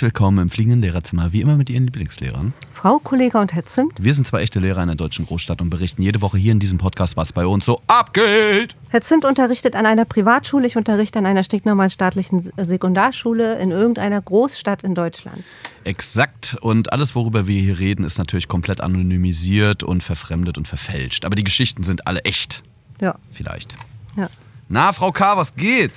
Herzlich willkommen im fliegenden Lehrerzimmer, wie immer mit Ihren Lieblingslehrern. Frau Kollega und Herr Zimt. Wir sind zwei echte Lehrer in der deutschen Großstadt und berichten jede Woche hier in diesem Podcast, was bei uns so abgeht. Herr Zimt unterrichtet an einer Privatschule, ich unterrichte an einer stinknormalen staatlichen Sekundarschule in irgendeiner Großstadt in Deutschland. Exakt. Und alles, worüber wir hier reden, ist natürlich komplett anonymisiert und verfremdet und verfälscht. Aber die Geschichten sind alle echt. Ja. Vielleicht. Ja. Na, Frau K., was geht?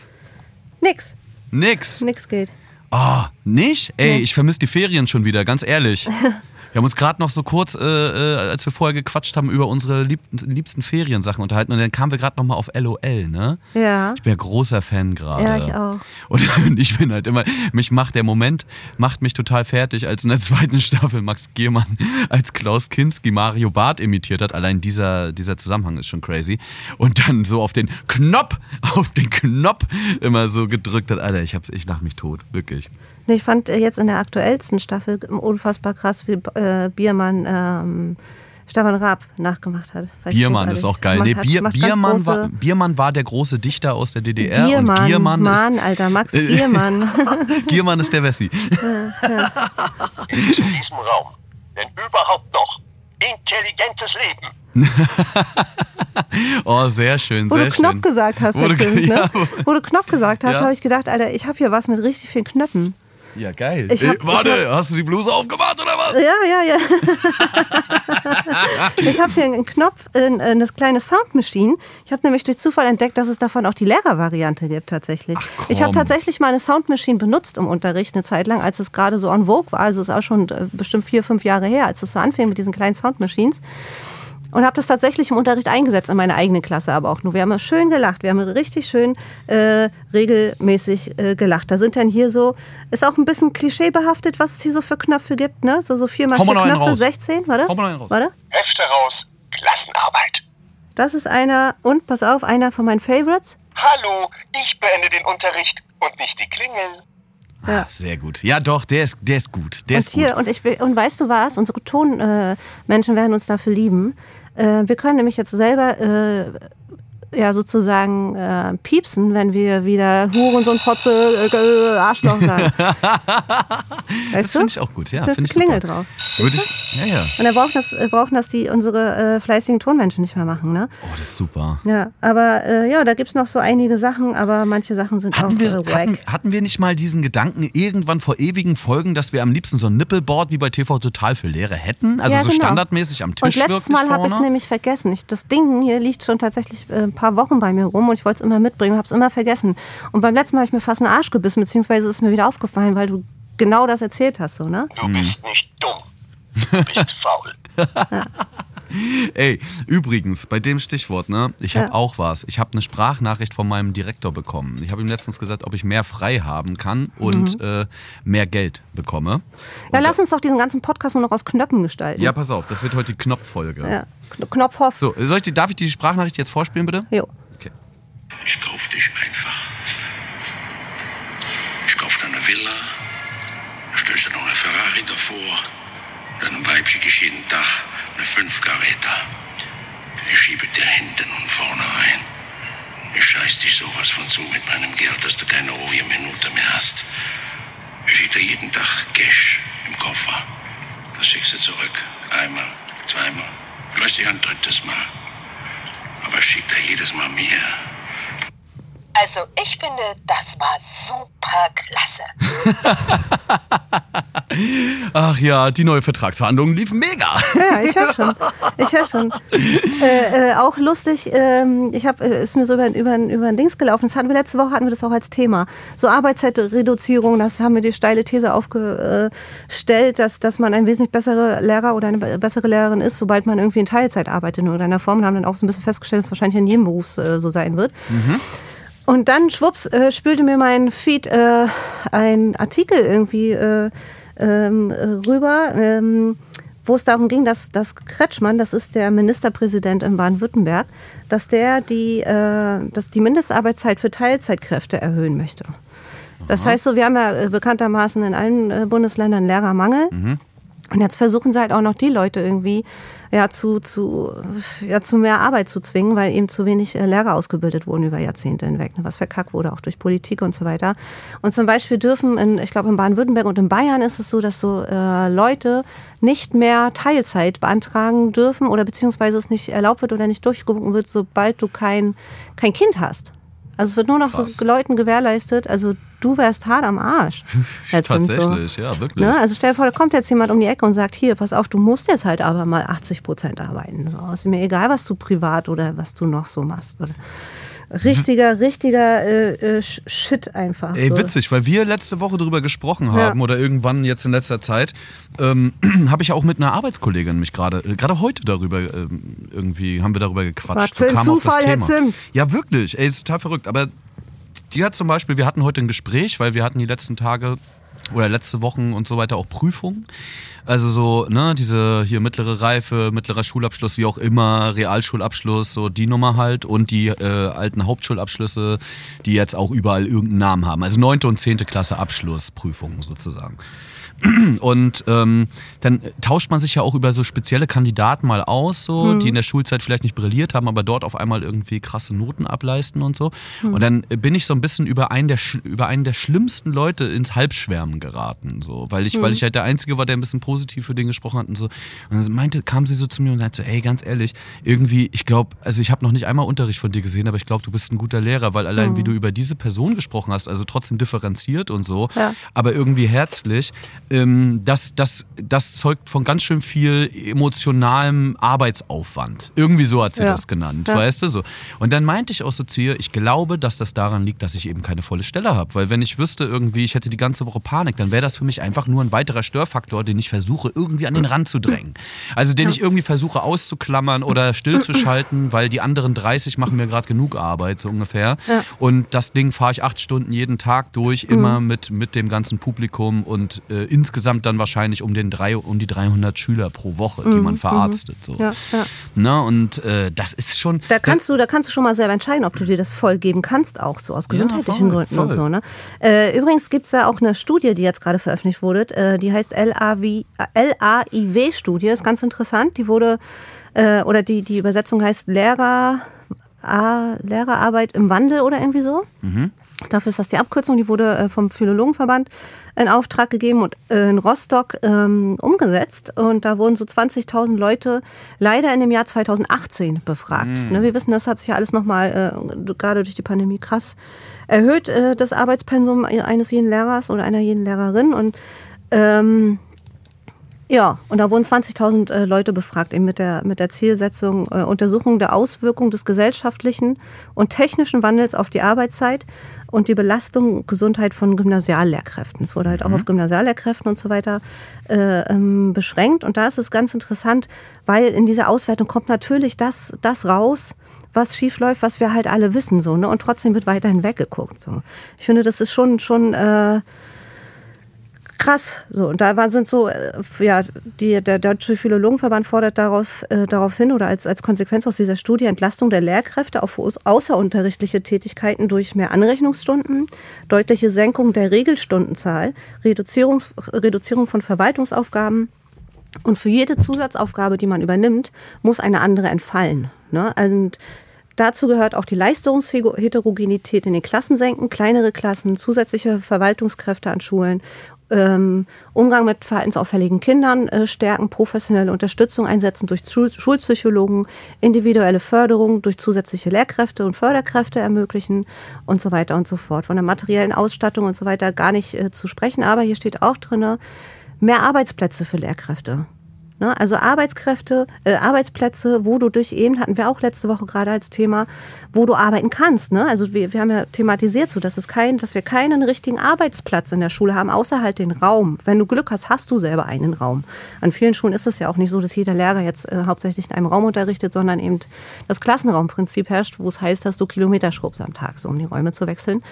Nix. Nix. Nix geht. Oh, nicht? Ey, Nee. ich vermisse die Ferien schon wieder, ganz ehrlich. Wir haben uns gerade noch so kurz, äh, äh, als wir vorher gequatscht haben, über unsere lieb liebsten Feriensachen unterhalten und dann kamen wir gerade noch mal auf LOL, ne? Ja. Ich bin ja großer Fan gerade. Ja, ich auch. Und, und ich bin halt immer, mich macht der Moment, macht mich total fertig, als in der zweiten Staffel Max Giermann als Klaus Kinski Mario Barth imitiert hat. Allein dieser, dieser Zusammenhang ist schon crazy. Und dann so auf den Knopf, auf den Knopf immer so gedrückt hat. Alter, ich, hab's, ich lach mich tot, wirklich. Ich fand äh, jetzt in der aktuellsten Staffel unfassbar krass, wie äh, Biermann ähm, Stefan Raab nachgemacht hat. Biermann ist auch geil. Nee, hat- Bier, ganz Biermann, war, Biermann war der große Dichter aus der DDR. Giermann, und Giermann Mann, ist, Alter, Max Giermann. Giermann ist der Wessi. in diesem Raum denn überhaupt noch intelligentes Leben? Oh, sehr schön, Wo sehr du Knopf schön. gesagt hast, Wo du- Zimt, ne? ja, Wo du Knopf gesagt hast, Ja. habe ich gedacht, Alter, ich habe hier was mit richtig vielen Knöpfen. Ja, geil. Ich hab- warte, ich hast du die Bluse aufgemacht oder was? Ja, ja, ja. ich habe hier einen Knopf, äh, eine kleine Soundmaschine. Ich habe nämlich durch Zufall entdeckt, dass es davon auch die Lehrervariante gibt tatsächlich. Ach, ich habe tatsächlich mal eine Soundmaschine benutzt im Unterricht eine Zeit lang, als es gerade so en vogue war. Also es ist auch schon äh, bestimmt vier, fünf Jahre her, als es so anfing mit diesen kleinen Soundmachines. Und habe das tatsächlich im Unterricht eingesetzt in meiner eigenen Klasse, aber auch nur. Wir haben schön gelacht. Wir haben richtig schön äh, regelmäßig äh, gelacht. Da sind dann hier so, ist auch ein bisschen klischeebehaftet, was es hier so für Knöpfe gibt, ne? So, so vier mal vier Knöpfe, raus. 16, warte. Hau mal noch einen raus. Warte. Hefte raus, Klassenarbeit. Das ist einer, und pass auf, einer von meinen Favorites. Hallo, ich beende den Unterricht und nicht die Klingel. Ja. Sehr gut. Ja, doch, der ist, der ist gut. Der und ist gut. hier, und ich will, und weißt du was? Unsere Tonmenschen äh, werden uns dafür lieben. Äh, wir können nämlich jetzt selber äh, ja sozusagen äh, piepsen, wenn wir wieder Hurensohn, Fotze, äh, Arschloch sagen. das finde ich auch gut. Ja, ist das ich Klingel super. drauf. Würde ich, ja, ja. Und dann brauchen das, äh, brauchen das die unsere äh, fleißigen Tonmenschen nicht mehr machen, ne? Oh, das ist super. Ja, aber äh, ja, da gibt's noch so einige Sachen, aber manche Sachen sind Hatten auch wir, äh, hatten, hatten wir nicht mal diesen Gedanken irgendwann vor ewigen Folgen, dass wir am liebsten so ein Nippelboard wie bei TV Total für Lehre hätten? Also Ja, so genau. standardmäßig am Tisch Und letztes Mal habe ich es nämlich vergessen. Ich, das Ding hier liegt schon tatsächlich äh, ein paar Wochen bei mir rum und ich wollte es immer mitbringen habe es immer vergessen. Und beim letzten Mal habe ich mir fast einen Arsch gebissen, beziehungsweise ist es mir wieder aufgefallen, weil du genau das erzählt hast, so, ne? Du bist nicht dumm. Du bist faul. Ey, übrigens, bei dem Stichwort, ne? Ich habe Ja. auch was. Ich habe eine Sprachnachricht von meinem Direktor bekommen. Ich habe ihm letztens gesagt, ob ich mehr frei haben kann und äh, mehr Geld bekomme. Mhm. Ja, lass uns doch diesen ganzen Podcast nur noch aus Knöpfen gestalten. Ja, pass auf, das wird heute die Knopffolge. ja. Kn- Knopfhoff. So, soll ich die, darf ich die Sprachnachricht jetzt vorspielen, bitte? Jo. Okay. Ich kauf dich einfach. Ich kauf dir eine Villa, stell dir noch eine Ferrari davor, dann Weib schicke ich jeden Tag eine 5 Carreta. Ich schiebe dir hinten und vorne ein. Ich scheiß dich sowas von zu mit meinem Geld, dass du keine ruhige Minute mehr hast. Ich schicke dir jeden Tag Cash im Koffer. Das schickst du zurück. Einmal, zweimal, vielleicht ein drittes Mal. Aber ich schick dir jedes Mal mehr. Also ich finde, das war super klasse. Ach ja, die neue Vertragsverhandlungen liefen mega. Ja, ich höre schon. Ich höre schon. Äh, äh, auch lustig, ähm, ich habe, äh, ist mir so über, über, über ein Dings gelaufen. Das hatten wir letzte Woche, hatten wir das auch als Thema. So Arbeitszeitreduzierung, das haben wir die steile These aufgestellt, dass, dass man ein wesentlich besserer Lehrer oder eine be- bessere Lehrerin ist, sobald man irgendwie in Teilzeit arbeitet in irgendeiner Form. Und haben dann auch so ein bisschen festgestellt, dass es wahrscheinlich in jedem Beruf äh, so sein wird. Und dann, schwupps, äh, spülte mir mein Feed äh, ein Artikel irgendwie äh, ähm, äh, rüber, ähm, wo es darum ging, dass, dass Kretschmann, das ist der Ministerpräsident in Baden-Württemberg, dass der die, äh, dass die Mindestarbeitszeit für Teilzeitkräfte erhöhen möchte. Das heißt so, wir haben ja äh, bekanntermaßen in allen äh, Bundesländern Lehrermangel. Und jetzt versuchen sie halt auch noch die Leute irgendwie ja, zu, zu, ja, zu mehr Arbeit zu zwingen, weil eben zu wenig äh, Lehrer ausgebildet wurden über Jahrzehnte hinweg, ne, was verkackt wurde, auch durch Politik und so weiter. Und zum Beispiel dürfen, in, ich glaube in Baden-Württemberg und in Bayern ist es so, dass so äh, Leute nicht mehr Teilzeit beantragen dürfen oder beziehungsweise es nicht erlaubt wird oder nicht durchgewunken wird, sobald du kein, kein Kind hast. Also es wird nur noch Krass. so Leuten gewährleistet, also du wärst hart am Arsch. Tatsächlich, ja, wirklich. Ne? Also stell dir vor, da kommt jetzt jemand um die Ecke und sagt, hier, pass auf, du musst jetzt halt aber mal 80 Prozent arbeiten. So, ist mir egal, was du privat oder was du noch so machst. Oder richtiger, richtiger äh, äh, Sh- Shit einfach. Ey, so. witzig, weil wir letzte Woche darüber gesprochen haben oder irgendwann jetzt in letzter Zeit, ähm, habe ich auch mit einer Arbeitskollegin mich gerade, äh, gerade heute darüber ähm, irgendwie, haben wir darüber gequatscht. Was für ein kam auf das Zufall, Herr Thema. Zimt. Ja, wirklich, ey, ist total verrückt. Aber die hat zum Beispiel, wir hatten heute ein Gespräch, weil wir hatten die letzten Tage oder letzte Wochen und so weiter auch Prüfungen. Also so, ne, diese hier mittlere Reife, mittlerer Schulabschluss, wie auch immer, Realschulabschluss, so die Nummer halt und die äh, alten Hauptschulabschlüsse, die jetzt auch überall irgendeinen Namen haben. Also neunte und zehnte Klasse Abschlussprüfungen sozusagen. Und ähm, dann tauscht man sich ja auch über so spezielle Kandidaten mal aus, so, die in der Schulzeit vielleicht nicht brilliert haben, aber dort auf einmal irgendwie krasse Noten ableisten und so. Und dann bin ich so ein bisschen über einen der, über einen der schlimmsten Leute ins Halbschwärmen geraten, so, weil ich, weil ich halt der Einzige war, der ein bisschen positiv für den gesprochen hat und so. Und dann meinte, kam sie so zu mir und sagte, so, ey, ganz ehrlich, irgendwie, ich glaube, also ich habe noch nicht einmal Unterricht von dir gesehen, aber ich glaube, du bist ein guter Lehrer, weil allein wie du über diese Person gesprochen hast, also trotzdem differenziert und so, Ja. aber irgendwie herzlich, ähm, das, das, das zeugt von ganz schön viel emotionalem Arbeitsaufwand. Irgendwie so hat sie Ja. das genannt, Ja. weißt du so. Und dann meinte ich auch so zu ihr, ich glaube, dass das daran liegt, dass ich eben keine volle Stelle habe. Weil wenn ich wüsste irgendwie, ich hätte die ganze Woche Panik, dann wäre das für mich einfach nur ein weiterer Störfaktor, den ich versuche irgendwie an den Rand zu drängen. Also den ich irgendwie versuche auszuklammern oder stillzuschalten, weil die anderen 30 machen mir gerade genug Arbeit, so ungefähr. Ja. Und das Ding fahre ich acht Stunden jeden Tag durch, immer mit, mit dem ganzen Publikum und äh, insgesamt dann wahrscheinlich um, den drei, um die 300 Schüler pro Woche, die man verarztet. So. Ja, ja. Ne? Und äh, das ist schon. Da kannst, du, da kannst du schon mal selber entscheiden, ob du dir das voll geben kannst, auch so aus gesundheitlichen voll, Gründen und voll. so. Ne? Äh, übrigens gibt es da auch eine Studie, die jetzt gerade veröffentlicht wurde, äh, die heißt LAIW-Studie, ist ganz interessant. Die wurde, äh, oder die, die Übersetzung heißt Lehrer, Lehrerarbeit im Wandel oder irgendwie so. Dafür ist das die Abkürzung, die wurde äh, vom Philologenverband in Auftrag gegeben und äh, in Rostock ähm, umgesetzt. Und da wurden so 20.000 Leute leider in dem Jahr 2018 befragt. Ne, wir wissen, das hat sich ja alles nochmal, äh, gerade durch die Pandemie, krass erhöht, äh, das Arbeitspensum eines jeden Lehrers oder einer jeden Lehrerin. Und ähm, ja, und da wurden 20.000 äh, Leute befragt, eben mit der, mit der Zielsetzung äh, Untersuchung der Auswirkungen des gesellschaftlichen und technischen Wandels auf die Arbeitszeit und die Belastung und Gesundheit von Gymnasiallehrkräften. Es wurde halt auch auf Gymnasiallehrkräften und so weiter äh, ähm, beschränkt. Und da ist es ganz interessant, weil in dieser Auswertung kommt natürlich das, das raus, was schief läuft, was wir halt alle wissen, so, ne? Und trotzdem wird weiterhin weggeguckt. So. Ich finde, das ist schon, schon äh, krass. So, und da sind so, äh, ja, die, der Deutsche Philologenverband fordert darauf, äh, darauf hin oder als, als Konsequenz aus dieser Studie Entlastung der Lehrkräfte auf außerunterrichtliche Tätigkeiten durch mehr Anrechnungsstunden, deutliche Senkung der Regelstundenzahl, Reduzierungs, Reduzierung von Verwaltungsaufgaben, und für jede Zusatzaufgabe, die man übernimmt, muss eine andere entfallen. Ne? Und dazu gehört auch die Leistungsheterogenität in den Klassen senken, kleinere Klassen, zusätzliche Verwaltungskräfte an Schulen, ähm, Umgang mit verhaltensauffälligen Kindern äh, stärken, professionelle Unterstützung einsetzen durch Schul Schulpsychologen, individuelle Förderung durch zusätzliche Lehrkräfte und Förderkräfte ermöglichen und so weiter und so fort. Von der materiellen Ausstattung und so weiter gar nicht äh, zu sprechen, aber hier steht auch drinne mehr Arbeitsplätze für Lehrkräfte. Ne? Also Arbeitskräfte, äh, Arbeitsplätze, wo du durch eben, hatten wir auch letzte Woche gerade als Thema, wo du arbeiten kannst. Ne? Also wir, wir haben ja thematisiert so, dass, es kein, dass wir keinen richtigen Arbeitsplatz in der Schule haben, außer halt den Raum. Wenn du Glück hast, hast du selber einen Raum. An vielen Schulen ist es ja auch nicht so, dass jeder Lehrer jetzt äh, hauptsächlich in einem Raum unterrichtet, sondern eben das Klassenraumprinzip herrscht, wo es heißt, dass du Kilometer schrubbst am Tag, so um die Räume zu wechseln.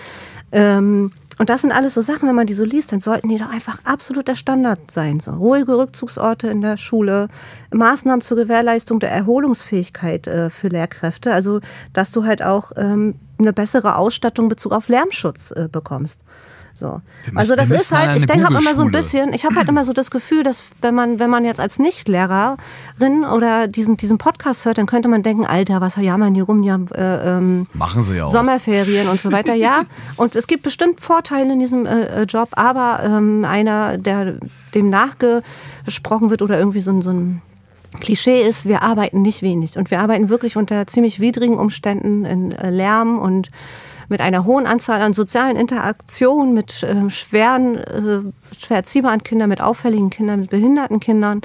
Ähm, und das sind alles so Sachen, wenn man die so liest, dann sollten die doch einfach absolut der Standard sein. So ruhige Rückzugsorte in der Schule, Maßnahmen zur Gewährleistung der Erholungsfähigkeit äh, für Lehrkräfte, also dass du halt auch ähm, eine bessere Ausstattung in Bezug auf Lärmschutz äh, bekommst. So. Also das ist halt, ich denke immer so ein bisschen, ich habe halt immer so das Gefühl, dass wenn man, wenn man jetzt als Nichtlehrerin oder diesen, diesen Podcast hört, dann könnte man denken, Alter, was jammern die rum, die haben äh, ähm, Machen sie ja auch. Sommerferien und so weiter, ja. Und es gibt bestimmt Vorteile in diesem äh, äh, Job, aber ähm, einer, der dem nachgesprochen wird oder irgendwie so so ein Klischee ist, wir arbeiten nicht wenig. Und wir arbeiten wirklich unter ziemlich widrigen Umständen in äh, Lärm und mit einer hohen Anzahl an sozialen Interaktionen, mit äh, schweren, äh, schwer erziehbaren Kindern, mit auffälligen Kindern, mit behinderten Kindern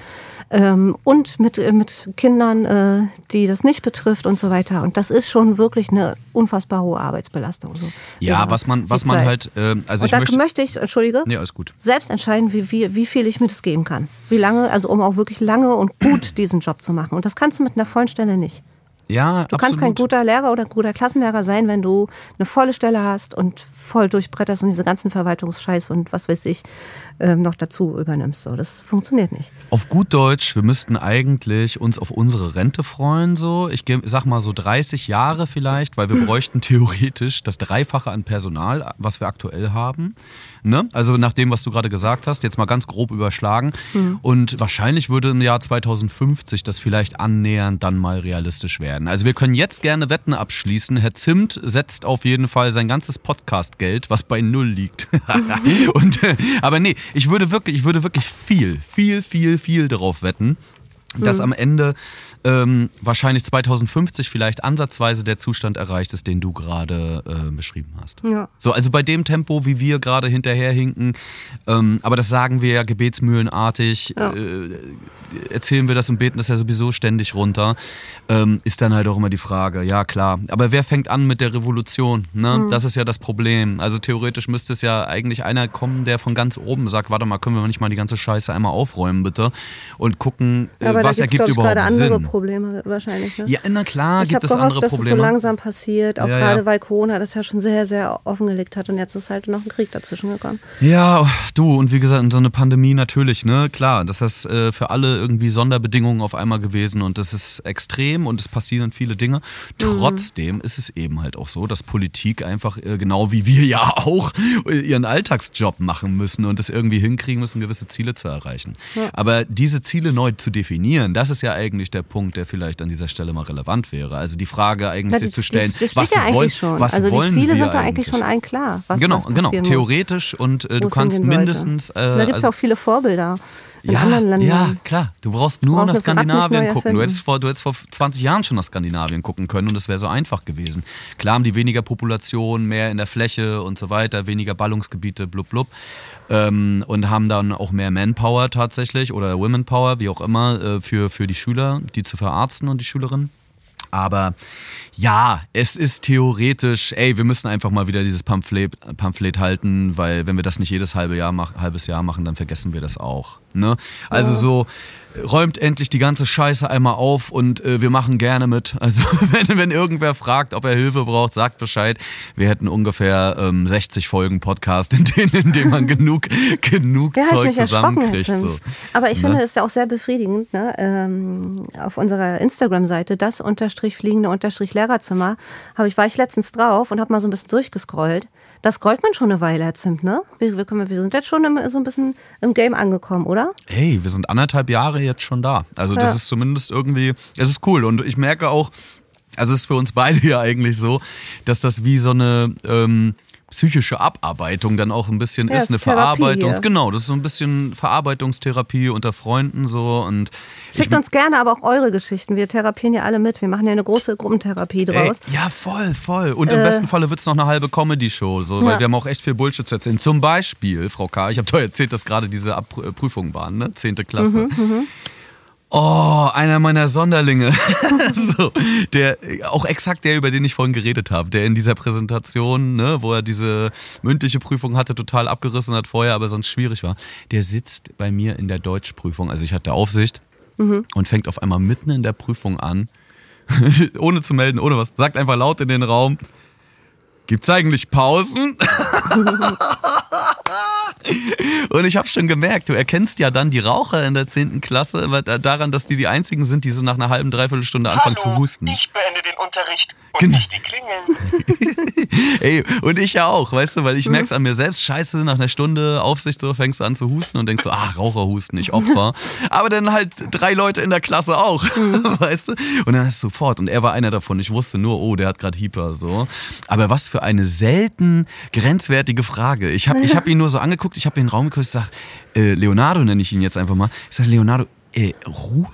ähm, und mit, äh, mit Kindern, äh, die das nicht betrifft und so weiter. Und das ist schon wirklich eine unfassbar hohe Arbeitsbelastung. So. Ja, was man, was man halt, ähm, also und ich da möchte. möchte ich, Entschuldige, Nee, alles gut. selbst entscheiden, wie, wie, wie viel ich mir das geben kann. Wie lange, also um auch wirklich lange und gut diesen Job zu machen. Und das kannst du mit einer vollen Stelle nicht. Ja, Du kannst kein guter Lehrer oder guter Klassenlehrer sein, wenn du eine volle Stelle hast und voll durchbretterst und diese ganzen Verwaltungsscheiß und was weiß ich ähm, noch dazu übernimmst. So, das funktioniert nicht. Auf gut Deutsch, wir müssten eigentlich uns auf unsere Rente freuen, so. Ich sag mal so 30 Jahre vielleicht, weil wir bräuchten theoretisch das Dreifache an Personal, was wir aktuell haben. Ne? Also nach dem, was du gerade gesagt hast, jetzt mal ganz grob überschlagen. Und wahrscheinlich würde im Jahr 2050 das vielleicht annähernd dann mal realistisch werden. Also wir können jetzt gerne Wetten abschließen. Herr Zimt setzt auf jeden Fall sein ganzes Podcast-Geld, was bei null liegt. Und, äh, aber nee, ich würde wirklich, ich würde wirklich viel, viel, viel, viel darauf wetten, dass am Ende ähm, wahrscheinlich 2050 vielleicht ansatzweise der Zustand erreicht ist, den du gerade äh, beschrieben hast. Ja. So, also bei dem Tempo, wie wir gerade hinterherhinken, ähm, aber das sagen wir ja gebetsmühlenartig, Ja. äh, erzählen wir das und beten das ja sowieso ständig runter, ähm, ist dann halt auch immer die Frage, ja klar. Aber wer fängt an mit der Revolution? Ne? Mhm. Das ist ja das Problem. Also theoretisch müsste es ja eigentlich einer kommen, der von ganz oben sagt, warte mal, können wir nicht mal die ganze Scheiße einmal aufräumen, bitte? Und gucken, Aber was ergibt gibt es, überhaupt gerade andere Sinn. Probleme wahrscheinlich. Ne? Ja, na klar, ich gibt habe es gehofft, andere dass Probleme. es so langsam passiert, auch Ja, gerade ja. weil Corona das ja schon sehr, sehr offengelegt hat und jetzt ist halt noch ein Krieg dazwischen gekommen. Ja, du, und wie gesagt, so eine Pandemie natürlich, ne? Klar, das ist äh, für alle irgendwie Sonderbedingungen auf einmal gewesen und das ist extrem und es passieren viele Dinge. Trotzdem ist es eben halt auch so, dass Politik einfach, äh, genau wie wir ja auch, äh, ihren Alltagsjob machen müssen und es irgendwie hinkriegen müssen, gewisse Ziele zu erreichen. Aber diese Ziele neu zu definieren, das ist ja eigentlich der Punkt, der vielleicht an dieser Stelle mal relevant wäre. Also die Frage eigentlich Ja, sich die- zu stellen, die, was ja wollen, schon. was also wollen die Ziele wir sind da eigentlich schon allen klar. Was, genau, was genau. Theoretisch und äh, du kannst mindestens. Äh, da gibt es also- auch viele Vorbilder in ja, anderen Ländern. ja, klar. Du brauchst nur Brauchen nach Skandinavien gucken. Du hättest, vor, du hättest vor 20 Jahren schon nach Skandinavien gucken können und es wäre so einfach gewesen. Klar haben die weniger Population, mehr in der Fläche und so weiter, weniger Ballungsgebiete, blub blub. Ähm, und haben dann auch mehr Manpower tatsächlich oder Womenpower, wie auch immer, äh, für, für die Schüler, die zu verarzten und die Schülerinnen. Aber ja, es ist theoretisch, ey, wir müssen einfach mal wieder dieses Pamphlet, Pamphlet halten, weil wenn wir das nicht jedes halbe Jahr mach, halbes Jahr machen, dann vergessen wir das auch. Ne? Also so, räumt endlich die ganze Scheiße einmal auf und äh, wir machen gerne mit. Also wenn, wenn irgendwer fragt, ob er Hilfe braucht, sagt Bescheid. Wir hätten ungefähr ähm, 60 Folgen Podcast, in denen, in denen man genug, genug Ja, Zeug zusammenkriegt. So. Aber ich Ne? finde es ja auch sehr befriedigend, ne? ähm, auf unserer Instagram-Seite, das unterstrich fliegende unterstrich Lehrerzimmer, hab ich, war ich letztens drauf und habe mal so ein bisschen durchgescrollt. Da scrollt man schon eine Weile, Herr Zimt, ne? Wir, wir, wir sind jetzt schon im, so ein bisschen im Game angekommen, oder? hey, wir sind anderthalb Jahre jetzt schon da. Also das Ja. ist zumindest irgendwie, es ist cool. Und ich merke auch, also es ist für uns beide ja eigentlich so, dass das wie so eine ähm, psychische Abarbeitung dann auch ein bisschen Ja, ist, eine Therapie Verarbeitung. hier. Genau, das ist so ein bisschen Verarbeitungstherapie unter Freunden so und Schickt uns gerne aber auch eure Geschichten. Wir therapieren ja alle mit. Wir machen ja eine große Gruppentherapie Ey, draus. ja, voll, voll. Und im besten Falle wird es noch eine halbe Comedy-Show, so, weil Ja. wir haben auch echt viel Bullshit zu erzählen. Zum Beispiel, Frau K., ich habe doch erzählt, dass gerade diese Ab äh, Prüfungen waren, ne? Zehnte Klasse. Oh, einer meiner Sonderlinge. so, der, auch exakt der, über den ich vorhin geredet habe, der in dieser Präsentation, ne, wo er diese mündliche Prüfung hatte, total abgerissen hat vorher, aber sonst schwierig war. Der sitzt bei mir in der Deutschprüfung, also ich hatte Aufsicht und fängt auf einmal mitten in der Prüfung an, ohne zu melden, ohne was, sagt einfach laut in den Raum, gibt's eigentlich Pausen? Und ich habe schon gemerkt, du erkennst ja dann die Raucher in der 10. Klasse äh, daran, dass die die einzigen sind, die so nach einer halben, dreiviertel Stunde anfangen Hallo, zu husten. ich beende den Unterricht und Genau. nicht die Klingel. Ey, und ich ja auch, weißt du, weil ich merk's an mir selbst, scheiße, nach einer Stunde Aufsicht so fängst du an zu husten und denkst so, ach, Raucherhusten, ich Opfer. Aber dann halt drei Leute in der Klasse auch, Mhm. weißt du? Und dann ist sofort, und er war einer davon, ich wusste nur, oh, der hat gerade Hyper, so. Aber was für eine selten grenzwertige Frage. Ich habe ich hab ihn nur so angeguckt, ich habe den Raum geküsst, sag, äh, Leonardo nenne ich ihn jetzt einfach mal. Ich sag, Leonardo, äh, Ruhe.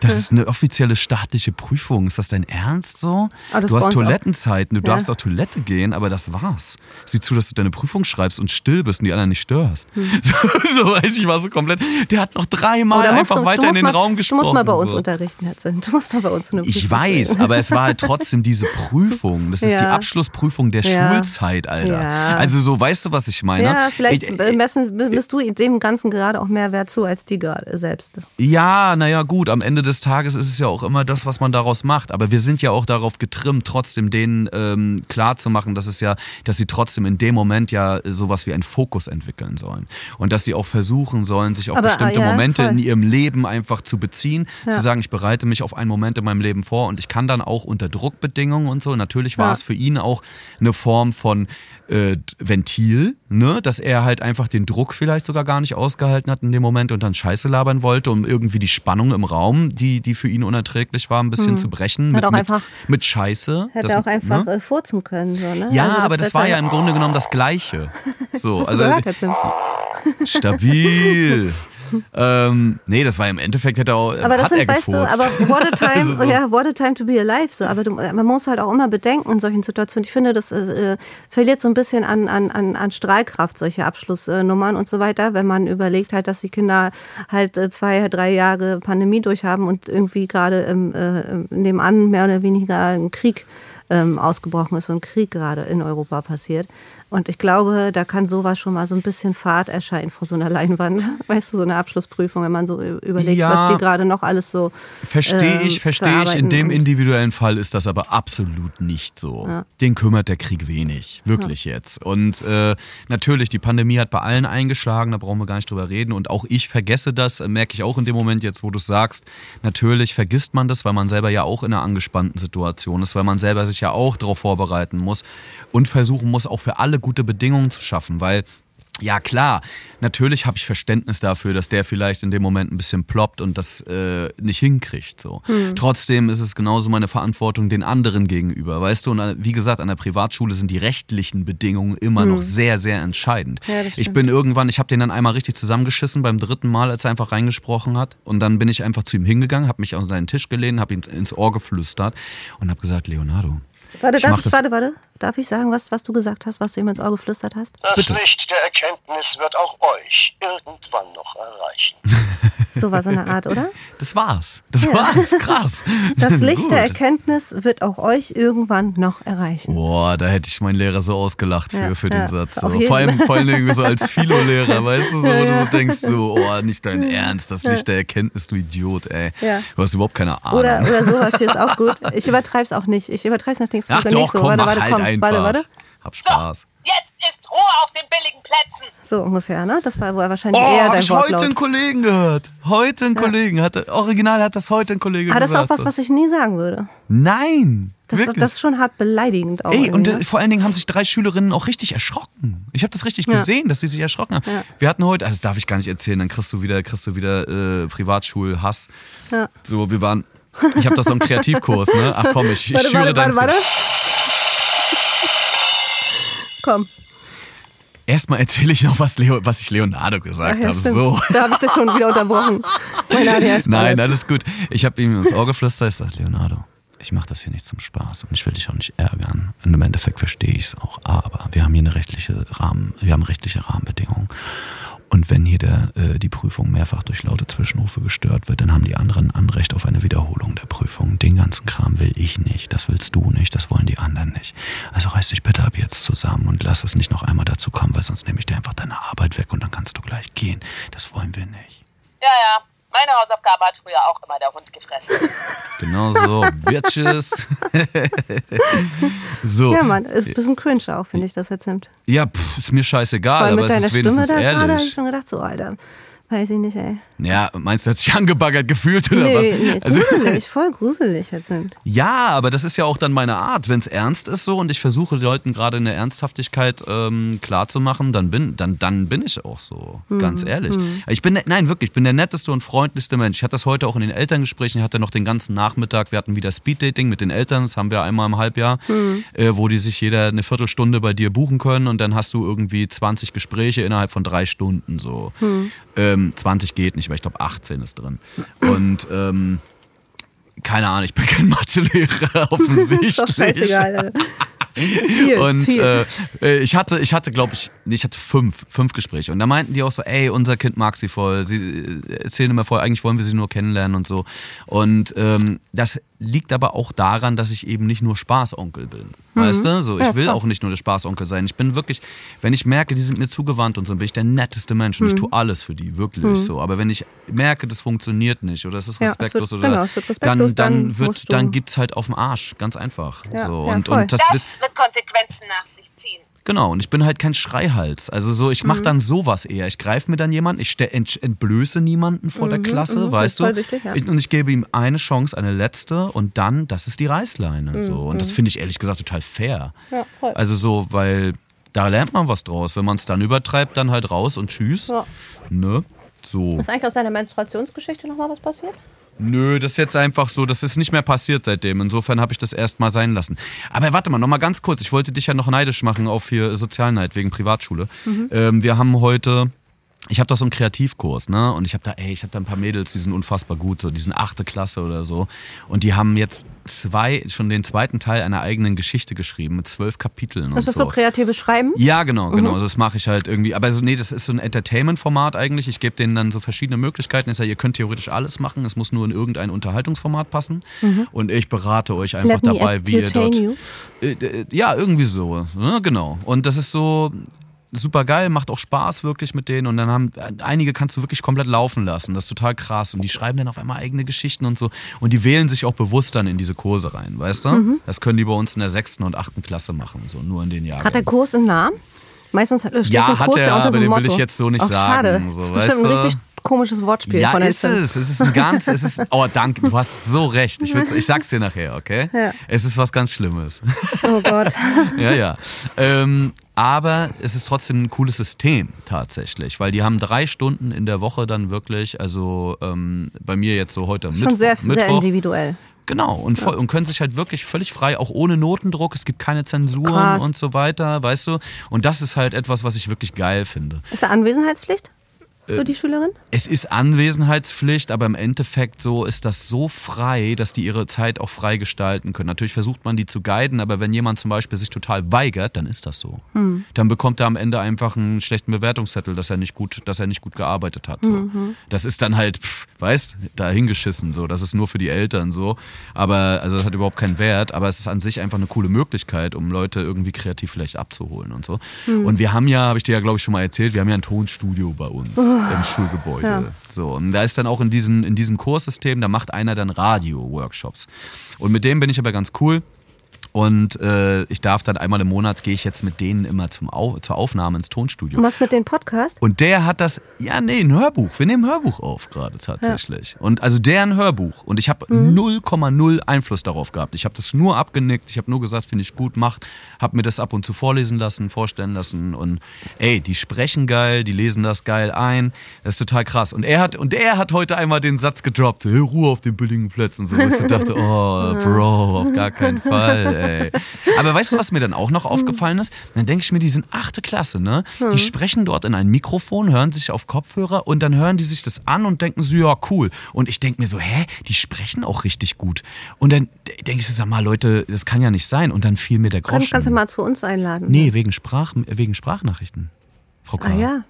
Das ist eine offizielle staatliche Prüfung. Ist das dein Ernst so? Ah, du hast. Toilettenzeiten, du Ja. darfst auf Toilette gehen, aber das war's. Sieh zu, dass du deine Prüfung schreibst und still bist und die anderen nicht störst. So, so weiß ich, war so komplett. Der hat noch dreimal musst einfach du- weiter du in den mal, Raum gesprochen. Du musst mal bei uns so. unterrichten, Hetzin. Du musst mal bei uns eine Ich Prüfung weiß, stellen. aber es war halt trotzdem diese Prüfung. Das ist Ja. die Abschlussprüfung der Ja. Schulzeit, Alter. Also so, weißt du, was ich meine? Ja, vielleicht Ich- ich- messen, misst du dem Ganzen gerade auch mehr Wert zu als die gerade selbst. Ja, naja, gut. Am Ende des Tages ist es ja auch immer das, was man daraus macht. Aber wir sind ja auch darauf getrimmt, trotzdem denen ähm, klarzumachen, dass es ja, dass sie trotzdem in dem Moment ja sowas wie einen Fokus entwickeln sollen. Und dass sie auch versuchen sollen, sich auf Aber, bestimmte ja, Momente voll. in ihrem Leben einfach zu beziehen. Ja. Zu sagen, ich bereite mich auf einen Moment in meinem Leben vor und ich kann dann auch unter Druckbedingungen und so. Natürlich war Ja. es für ihn auch eine Form von äh, Ventil, ne? dass er halt einfach den Druck vielleicht sogar gar nicht ausgehalten hat in dem Moment und dann Scheiße labern wollte, um irgendwie die Spannung im Raum, die, die für ihn unerträglich war, ein bisschen zu brechen. Hm. Hat Mit, auch einfach- mit Scheiße. Hätte Das- auch einfach ne? äh, furzen können. So, ne? Ja, Also aber das war ja im Grunde genommen das Gleiche. So, also gehört, stabil. ähm, nee, das war im Endeffekt hätte auch, Aber das hat er sind, weißt du, aber what a time, Also so. ja, what a time to be alive. So. Aber du, man muss halt auch immer bedenken in solchen Situationen. Ich finde, das äh, verliert so ein bisschen an, an, an, an Strahlkraft, solche Abschlussnummern und so weiter, wenn man überlegt halt, dass die Kinder halt äh, zwei, drei Jahre Pandemie durchhaben und irgendwie gerade im, äh, nebenan mehr oder weniger ein Krieg ähm, ausgebrochen ist und Krieg gerade in Europa passiert. Und ich glaube, da kann sowas schon mal so ein bisschen Fahrt erscheinen vor so einer Leinwand. Weißt du, so eine Abschlussprüfung, wenn man so überlegt, Ja. was die gerade noch alles so. Verstehe ähm, ich, verstehe ich. In dem individuellen Fall ist das aber absolut nicht so. Den kümmert der Krieg wenig. Wirklich jetzt. Und äh, natürlich, die Pandemie hat bei allen eingeschlagen, da brauchen wir gar nicht drüber reden. Und auch ich vergesse das, äh, merke ich auch in dem Moment jetzt, wo du es sagst. Natürlich vergisst man das, weil man selber ja auch in einer angespannten Situation ist, weil man selber sich ja auch darauf vorbereiten muss und versuchen muss, auch für alle gute Bedingungen zu schaffen. Weil ja klar, natürlich habe ich Verständnis dafür, dass der vielleicht in dem Moment ein bisschen ploppt und das äh, nicht hinkriegt. So. Hm. Trotzdem ist es genauso meine Verantwortung den anderen gegenüber, weißt du. Und äh, wie gesagt, an der Privatschule sind die rechtlichen Bedingungen immer noch sehr, sehr entscheidend. Hm. Ja, ich bin irgendwann, ich habe den dann einmal richtig zusammengeschissen beim dritten Mal, als er einfach reingesprochen hat. Und dann bin ich einfach zu ihm hingegangen, habe mich auf seinen Tisch gelehnt, habe ihn ins Ohr geflüstert und habe gesagt, Leonardo. Warte, ich darf mach ich, das- warte, warte. Darf ich sagen, was, was du gesagt hast, was du ihm ins Ohr geflüstert hast? Das Bitte. Licht der Erkenntnis wird auch euch irgendwann noch erreichen. So was in der Art, oder? Das war's. Das war's. Krass. Das Licht Gut. der Erkenntnis wird auch euch irgendwann noch erreichen. Boah, da hätte ich meinen Lehrer so ausgelacht für, Ja, für den ja, Satz. auf So. Vor allem, vor allem irgendwie so als Philo-Lehrer, weißt du, so, wo du so denkst, so, oh, nicht dein Ernst, das Licht der Erkenntnis, du Idiot, ey. Ja. Du hast überhaupt keine Ahnung. Oder, oder sowas hier ist auch gut. Ich übertreibe es auch nicht. Ich übertreibe es nicht. Ach nicht doch, so. komm, warte, mach warte, halt komm. einfach. Warte, warte. Hab Spaß. Jetzt ist Ruhe auf den billigen Plätzen. So ungefähr, ne? Das war wohl wahrscheinlich Oh, eher dein ich heute Wortlaut. einen Kollegen gehört. Heute einen Kollegen. Hat, original hat das heute ein Kollege Ah, das ist gesagt. auch was, was ich nie sagen würde. Nein. Das, wirklich. das ist schon hart beleidigend auch. Ey, und äh, ne? vor allen Dingen haben sich drei Schülerinnen auch richtig erschrocken. Ich habe das richtig Ja. gesehen, dass sie sich erschrocken haben. Ja. Wir hatten heute, also das darf ich gar nicht erzählen, dann kriegst du wieder, kriegst du wieder äh, Privatschulhass. Ja. So, wir waren, ich habe doch so einen Kreativkurs, ne? Ach komm, ich, ich Warte, schüre warte, warte, warte. Komm. Erstmal erzähle ich noch, was, Leo, was ich Leonardo gesagt ja, habe. stimmt. So. Da habe ich das schon wieder unterbrochen. Nein, alles gut. Ich habe ihm ins Ohr geflüstert, ich sage, Leonardo, ich mache das hier nicht zum Spaß und ich will dich auch nicht ärgern. Und im Endeffekt verstehe ich es auch. Aber wir haben hier eine rechtliche Rahmen, wir haben rechtliche Rahmenbedingungen. Und wenn hier der, äh, die Prüfung mehrfach durch laute Zwischenrufe gestört wird, dann haben die anderen Anrecht auf eine Wiederholung der Prüfung. Den ganzen Kram will ich nicht, das willst du nicht, das wollen die anderen nicht. Also reiß dich bitte ab jetzt zusammen und lass es nicht noch einmal dazu kommen, weil sonst nehme ich dir einfach deine Arbeit weg und dann kannst du gleich gehen. Das wollen wir nicht. Ja, ja. Meine Hausaufgabe hat früher auch immer der Hund gefressen. Genau so, Bitches. so. Ja, Mann, ist ein bisschen cringe auch, finde ich, das jetzt nimmt. Ja, pff, ist mir scheißegal, aber mit es ist Stimme wenigstens da gerade habe ich ehrlich. schon gedacht, so, Alter, weiß ich nicht, ey. Ja, meinst du, hat sich angebaggert gefühlt oder nee, was? nee, Also, gruselig, voll gruselig jetzt ja, aber das ist ja auch dann meine Art. Wenn es ernst ist so und ich versuche den Leuten gerade eine Ernsthaftigkeit ähm, klarzumachen, dann bin, dann, dann bin ich auch so, Mhm. ganz ehrlich. Ich bin, ne- nein, wirklich, ich bin der netteste und freundlichste Mensch. Ich hatte das heute auch in den Elterngesprächen, ich hatte noch den ganzen Nachmittag, wir hatten wieder Speeddating mit den Eltern, das haben wir einmal im Halbjahr, Mhm. äh, wo die sich jeder eine Viertelstunde bei dir buchen können und dann hast du irgendwie 20 Gespräche innerhalb von drei Stunden so. Mhm. Ähm, 20 geht nicht, weil ich glaube 18 ist drin. Und ähm, keine Ahnung, ich bin kein Mathelehrer offensichtlich. Ist doch scheißegal. Viel, Und viel. äh, äh, ich hatte, ich hatte, glaube ich, ich hatte fünf, fünf Gespräche. Und da meinten die auch so, ey, unser Kind mag sie voll. Sie äh, erzählen immer voll, eigentlich wollen wir sie nur kennenlernen und so. Und ähm, das liegt aber auch daran, dass ich eben nicht nur Spaßonkel bin. Weißt du? So, ich Mhm. Will auch nicht nur der Spaßonkel sein. Ich bin wirklich, wenn ich merke, die sind mir zugewandt und so, bin ich der netteste Mensch und Mhm. ich tue alles für die, wirklich so. Aber wenn ich merke, das funktioniert nicht oder es ist Ja, es wird- respektlos oder genau, es wird dann, respektlos, dann, dann wird, musst du- dann gibt's halt auf den Arsch. Ganz einfach. Ja, so. ja, und, und das, Das das wird Konsequenzen nach sich ziehen. Genau, und ich bin halt kein Schreihals. Also so, ich Mhm. mache dann sowas eher. Ich greife mir dann jemanden, ich ent entblöße niemanden vor der Klasse, mhm, weißt du? wichtig, ja. ich, und ich gebe ihm eine Chance, eine letzte und dann, das ist die Reißleine. So. Und das finde ich ehrlich gesagt total fair. Mhm, Ja, voll. Also so, weil da lernt man was draus. Wenn man es dann übertreibt, dann halt raus und tschüss. Ja. Ne? So. Ist eigentlich aus deiner Menstruationsgeschichte nochmal was passiert? Nö, das ist jetzt einfach so, das ist nicht mehr passiert seitdem. Insofern habe ich das erst mal sein lassen. Aber warte mal, noch mal ganz kurz. Ich wollte dich ja noch neidisch machen auf hier Sozialneid wegen Privatschule. Ähm, wir haben heute, ich habe doch so einen Kreativkurs, ne? Und ich habe da, ey, ich habe da ein paar Mädels, die sind unfassbar gut, so die sind achte Klasse oder so. Und die haben jetzt zwei, schon den zweiten Teil einer eigenen Geschichte geschrieben mit zwölf Kapiteln. Ist das so kreatives Schreiben? ja, genau, genau. Also das mache ich halt irgendwie. Aber so, nee, das ist so ein Entertainment-Format eigentlich. Ich gebe denen dann so verschiedene Möglichkeiten. Ich sage, ihr könnt theoretisch alles machen. Es muss nur in irgendein Unterhaltungsformat passen. Und ich berate euch einfach Let dabei, wie ihr dort. you. Äh, äh, ja, irgendwie so. Ne, genau. Und das ist so. Super geil, macht auch Spaß wirklich mit denen und dann haben einige kannst du wirklich komplett laufen lassen. Das ist total krass und die schreiben dann auf einmal eigene Geschichten und so und die wählen sich auch bewusst dann in diese Kurse rein, weißt du? Mhm. Das können die bei uns in der sechsten und achten Klasse machen, so nur in den Jahren. Hat der Kurs einen Namen? Meistens steht Ja, so ein hat Kurs er, ja unter aber so einem den will Motto. ich jetzt so nicht Ach, Schade. sagen, so, das ist weißt du? richtig komisches Wortspiel Ja, von ist es. Es ist ein ganz, es ist, oh, danke, du hast so recht. Ich, ich sag's dir nachher, okay? Ja. Es ist was ganz Schlimmes. Oh Gott. ja, ja. Ähm, aber es ist trotzdem ein cooles System tatsächlich, weil die haben drei Stunden in der Woche dann wirklich, also ähm, bei mir jetzt so heute Schon sehr, sehr Mittwoch. individuell. Genau, und, voll, und können sich halt wirklich völlig frei, auch ohne Notendruck, es gibt keine Zensuren Krass. und so weiter, weißt du? Und das ist halt etwas, was ich wirklich geil finde. Ist da Anwesenheitspflicht für die Schülerin? Es ist Anwesenheitspflicht, aber im Endeffekt so ist das so frei, dass die ihre Zeit auch frei gestalten können. Natürlich versucht man die zu guiden, aber wenn jemand zum Beispiel sich total weigert, dann ist das so. Hm. Dann bekommt er am Ende einfach einen schlechten Bewertungszettel, dass er nicht gut, dass er nicht gut gearbeitet hat. So. Mhm. Das ist dann halt, pff, weißt, da hingeschissen so. Das ist nur für die Eltern so. Aber also das hat überhaupt keinen Wert. Aber es ist an sich einfach eine coole Möglichkeit, um Leute irgendwie kreativ vielleicht abzuholen und so. Hm. Und wir haben ja, habe ich dir ja glaube ich schon mal erzählt, wir haben ja ein Tonstudio bei uns im Schulgebäude. Ja. So, und da ist dann auch in, diesen, in diesem Kurssystem, da macht einer dann Radio-Workshops. Und mit dem bin ich aber ganz cool. Und äh, ich darf dann einmal im Monat, gehe ich jetzt mit denen immer zum Au zur Aufnahme ins Tonstudio. Was mit dem Podcast? Und der hat das, ja, nee, ein Hörbuch. Wir nehmen ein Hörbuch auf gerade tatsächlich. Und also der ein Hörbuch. Und ich habe 0,0 Einfluss darauf gehabt. Ich habe das nur abgenickt. Ich habe nur gesagt, finde ich gut, macht. Habe mir das ab und zu vorlesen lassen, vorstellen lassen. Und ey, die sprechen geil, die lesen das geil ein. Das ist total krass. Und er hat, und er hat heute einmal den Satz gedroppt, hey, Ruhe auf den billigen Plätzen. So, wo ich so dachte, oh, Bro, auf gar keinen Fall, ey. Aber weißt du, was mir dann auch noch aufgefallen ist? Dann denke ich mir, die sind achte Klasse, ne? Die sprechen dort in ein Mikrofon, hören sich auf Kopfhörer und dann hören die sich das an und denken so, ja, cool. Und ich denke mir so, hä, die sprechen auch richtig gut. Und dann denke ich so, sag mal, Leute, das kann ja nicht sein. Und dann fiel mir der Kann, Groschen. kannst du mal zu uns einladen? Nee, wegen, Sprach, wegen Sprachnachrichten. Frau Ah K. ja.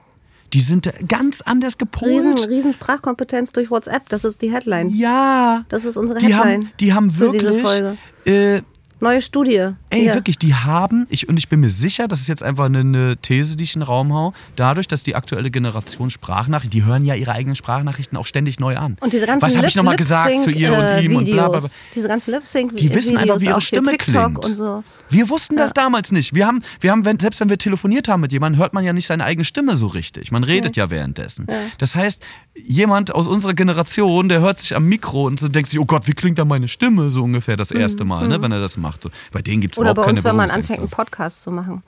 Die sind ganz anders gepolt. Riesen, riesen Sprachkompetenz durch WhatsApp, das ist die Headline. Ja. Das ist unsere Die Headline. haben, die haben für diese wirklich äh, Neue Studie. Ey, Hier. wirklich, die haben, ich, und ich bin mir sicher, das ist jetzt einfach eine, eine These, die ich in den Raum hau, dadurch, dass die aktuelle Generation Sprachnachrichten, die hören ja ihre eigenen Sprachnachrichten auch ständig neu an. Und diese ganzen Was habe ich nochmal gesagt zu ihr und Lip-Sync, ihm und bla bla bla. Videos. Diese ganzen lip sync Die wissen einfach, wie ihre Stimme klingt. So. Wir wussten das damals nicht. Wir haben, wir haben selbst wenn wir telefoniert haben mit jemandem, hört man ja nicht seine eigene Stimme so richtig. Man redet ja, währenddessen. Das heißt, jemand aus unserer Generation, der hört sich am Mikro und so denkt sich, oh Gott, wie klingt da meine Stimme so ungefähr das erste Mal, ne, wenn er das macht. So, bei denen gibt es Mhm. Oder überhaupt bei keine uns, wenn man anfängt, einen Podcast zu machen.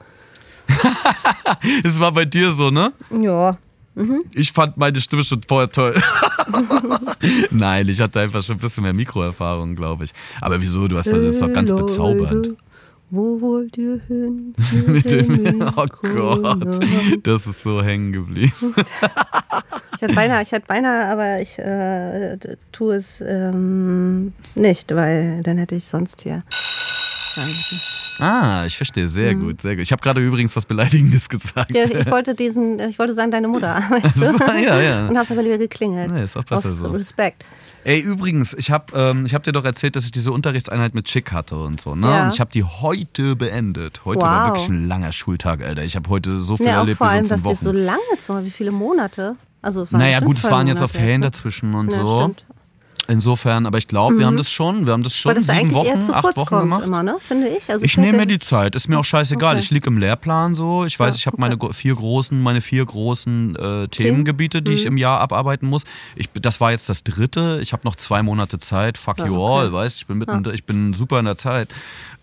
Es war bei dir so, ne? Ja. Ich fand meine Stimme schon vorher toll. Nein, ich hatte einfach schon ein bisschen mehr Mikroerfahrung, glaube ich. Aber wieso? Du hast das ist doch ganz bezaubernd. Wo wollt ihr hin? Mit dem oh Gott, das ist so hängen geblieben. Ich hätte beinahe, ich hätte beinahe, aber ich äh, tue es ähm, nicht, weil dann hätte ich sonst hier sagen müssen. Ah, ich verstehe, sehr gut, sehr gut. Ich habe gerade übrigens was Beleidigendes gesagt. Mhm. Ja, ich wollte diesen, ich wollte sagen, deine Mutter. Weißt du? So, ja, ja. Und hab's aber lieber geklingelt. Nee, ist auch besser Aus so. Respekt. Ey, übrigens, ich habe ähm, ich hab dir doch erzählt, dass ich diese Unterrichtseinheit mit Chick hatte und so, ne? Ja. Und ich habe die heute beendet. Heute war Wow. wirklich ein langer Schultag, Alter. Ich habe heute so viel Ja, erlebt vor allem, dass Wochen. so lange gezogen Wie viele Monate? Also, es waren naja, gut, es waren jetzt auch Ferien ne? dazwischen und Ja, so. stimmt. Insofern, aber ich glaube, wir haben das schon, wir haben das schon das sieben Wochen, zu acht kurz Wochen kommt gemacht. immer, ne? Finde ich. Also Ich nehme mir die Zeit, ist mir auch scheißegal. Okay. Ich liege im Lehrplan so. Ich weiß, Ja, ich habe meine gro- vier großen, meine vier großen äh, Themengebiete, die Mhm. ich im Jahr abarbeiten muss. Ich, das war jetzt das dritte. Ich habe noch zwei Monate Zeit. Fuck Ja, you okay. all, weißt? Ich bin mitten, ich bin super in der Zeit.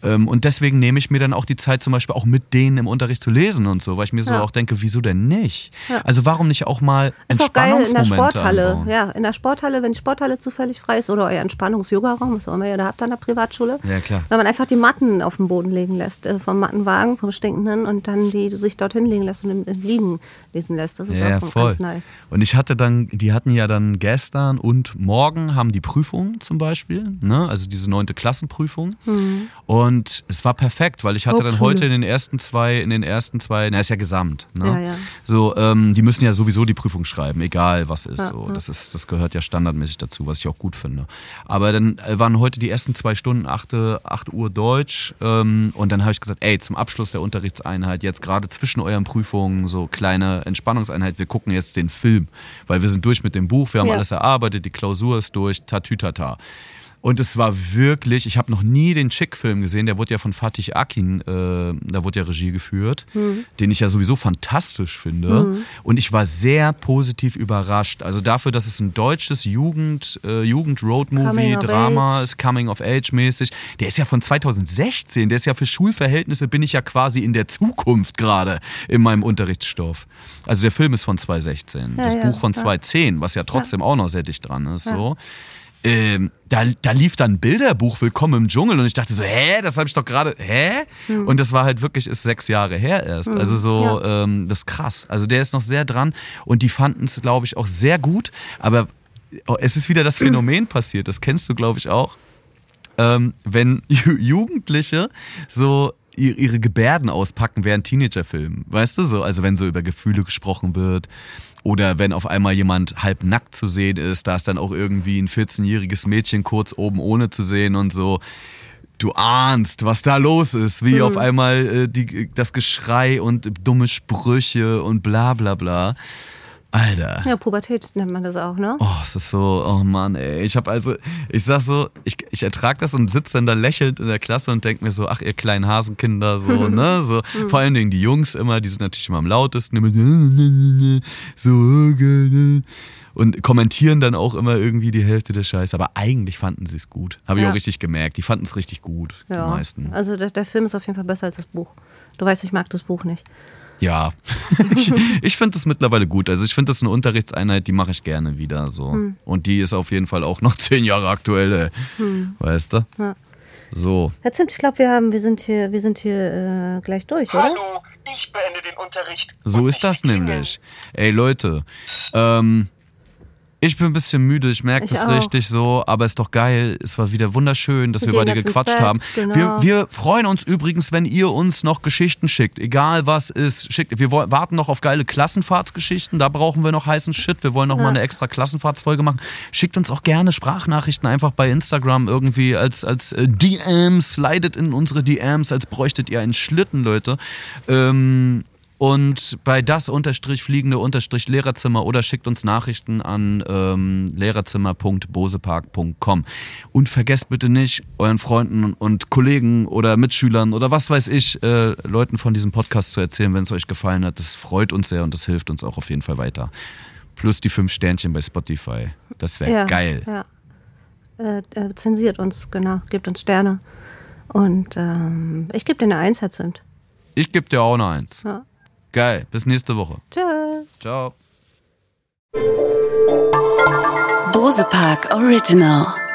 Ähm, und deswegen nehme ich mir dann auch die Zeit, zum Beispiel auch mit denen im Unterricht zu lesen und so, weil ich mir so Ja. auch denke, wieso denn nicht? Ja. Also warum nicht auch mal Ist doch geil in der Entspannungsmomente Sporthalle. einbauen? Ja, in der Sporthalle, wenn die Sporthalle zufällig frei ist oder euer Entspannungs-Yoga-Raum, was auch immer ihr da habt an der Privatschule. Ja, klar. Wenn man einfach die Matten auf den Boden legen lässt, äh, vom Mattenwagen, vom Stinkenden und dann die sich dorthin legen lässt und im, im Liegen lesen lässt. Das ist Ja, auch voll. ganz nice. Und ich hatte dann, die hatten ja dann gestern und morgen haben die Prüfung zum Beispiel, ne? also diese neunte Klassenprüfung. Und es war perfekt, weil ich hatte dann Hauptschule. heute in den ersten zwei, in den ersten zwei, na ist ja gesamt, ne? Ja, ja. So, ähm, die müssen ja sowieso die Prüfung schreiben, egal was ist. Ja, so. Das ist, das gehört ja standardmäßig dazu, was ich auch gut finde. Aber dann äh, waren heute die ersten zwei Stunden 8, 8 Uhr Deutsch ähm, und dann habe ich gesagt, ey, zum Abschluss der Unterrichtseinheit, jetzt gerade zwischen euren Prüfungen, so kleine Entspannungseinheit, wir gucken jetzt den Film, weil wir sind durch mit dem Buch, wir haben Ja. alles erarbeitet, die Klausur ist durch, tatütata. Und es war wirklich, ich habe noch nie den Chick-Film gesehen, der wurde ja von Fatih Akin, äh, da wurde ja Regie geführt, den ich ja sowieso fantastisch finde. Und ich war sehr positiv überrascht. Also dafür, dass es ein deutsches Jugend, äh, Jugend-Road-Movie, Coming of Drama Age. ist, Coming of Age-mäßig. Der ist ja von 2016, der ist ja für Schulverhältnisse, bin ich ja quasi in der Zukunft gerade in meinem Unterrichtsstoff. Also der Film ist von 2016, Ja, das ja, Buch von ja. 2010, was ja trotzdem auch noch sehr dicht dran ist. So ähm, da, da lief dann ein Bilderbuch Willkommen im Dschungel und ich dachte so, hä, das habe ich doch gerade, hä? Und das war halt wirklich, ist sechs Jahre her erst. Also so, ähm, das ist krass. Also der ist noch sehr dran und die fanden es, glaube ich, auch sehr gut. Aber oh, es ist wieder das Phänomen passiert, das kennst du, glaube ich, auch. Ähm, wenn Ju Jugendliche so ihre Gebärden auspacken während Teenagerfilmen, weißt du so? Also wenn so über Gefühle gesprochen wird oder wenn auf einmal jemand halb nackt zu sehen ist, da ist dann auch irgendwie ein 14-jähriges Mädchen kurz oben ohne zu sehen und so. Du ahnst, was da los ist, wie auf einmal äh, die, das Geschrei und dumme Sprüche und bla bla bla. Alter. Ja, Pubertät nennt man das auch, ne? Oh, es ist so, oh Mann, ey. Ich habe also, ich sag so, ich, ich ertrag das und sitze dann da lächelnd in der Klasse und denk mir so, ach, ihr kleinen Hasenkinder, so, ne? So, vor allen Dingen die Jungs immer, die sind natürlich immer am lautesten, immer so, okay, und kommentieren dann auch immer irgendwie die Hälfte der Scheiße. Aber eigentlich fanden sie es gut. Habe ich Ja. auch richtig gemerkt. Die fanden es richtig gut, die meisten. Also der, der Film ist auf jeden Fall besser als das Buch. Du weißt, ich mag das Buch nicht. Ja, ich, ich finde es mittlerweile gut. Also ich finde das eine Unterrichtseinheit, die mache ich gerne wieder so. Hm. Und die ist auf jeden Fall auch noch zehn Jahre aktuell, ey. weißt du? Hm. Ja. So. Herr Zimt, ich glaube, wir haben, wir sind hier, wir sind hier äh, gleich durch, oder? Hallo, ich beende den Unterricht. So ist das nämlich. Ey Leute, ähm, Ich bin ein bisschen müde, ich merke Ich das auch. richtig so, aber ist doch geil. Es war wieder wunderschön, dass wir, Wir beide gequatscht Bett, haben. genau. Wir, wir freuen uns übrigens, wenn ihr uns noch Geschichten schickt, egal was ist. Schickt. Wir warten noch auf geile Klassenfahrtsgeschichten, da brauchen wir noch heißen Shit. Wir wollen noch mal eine extra Klassenfahrtsfolge machen. Schickt uns auch gerne Sprachnachrichten einfach bei Instagram irgendwie als, als äh, DMs, slidet in unsere DMs, als bräuchtet ihr einen Schlitten, Leute. Ähm, und bei das unterstrich fliegende unterstrich Lehrerzimmer oder schickt uns Nachrichten an ähm, lehrerzimmer.bosepark.com. Und vergesst bitte nicht, euren Freunden und Kollegen oder Mitschülern oder was weiß ich, äh, Leuten von diesem Podcast zu erzählen, wenn es euch gefallen hat. Das freut uns sehr und das hilft uns auch auf jeden Fall weiter. Plus die fünf Sternchen bei Spotify. Das wäre Ja, geil. Ja. Äh, äh, zensiert uns, genau. Gebt uns Sterne. Und ähm, ich gebe dir eine Eins, Herr Zimt. Ich gebe dir auch noch eins. Ja. Geil. Bis nächste Woche. Tschüss. Ciao. Bose Park Original.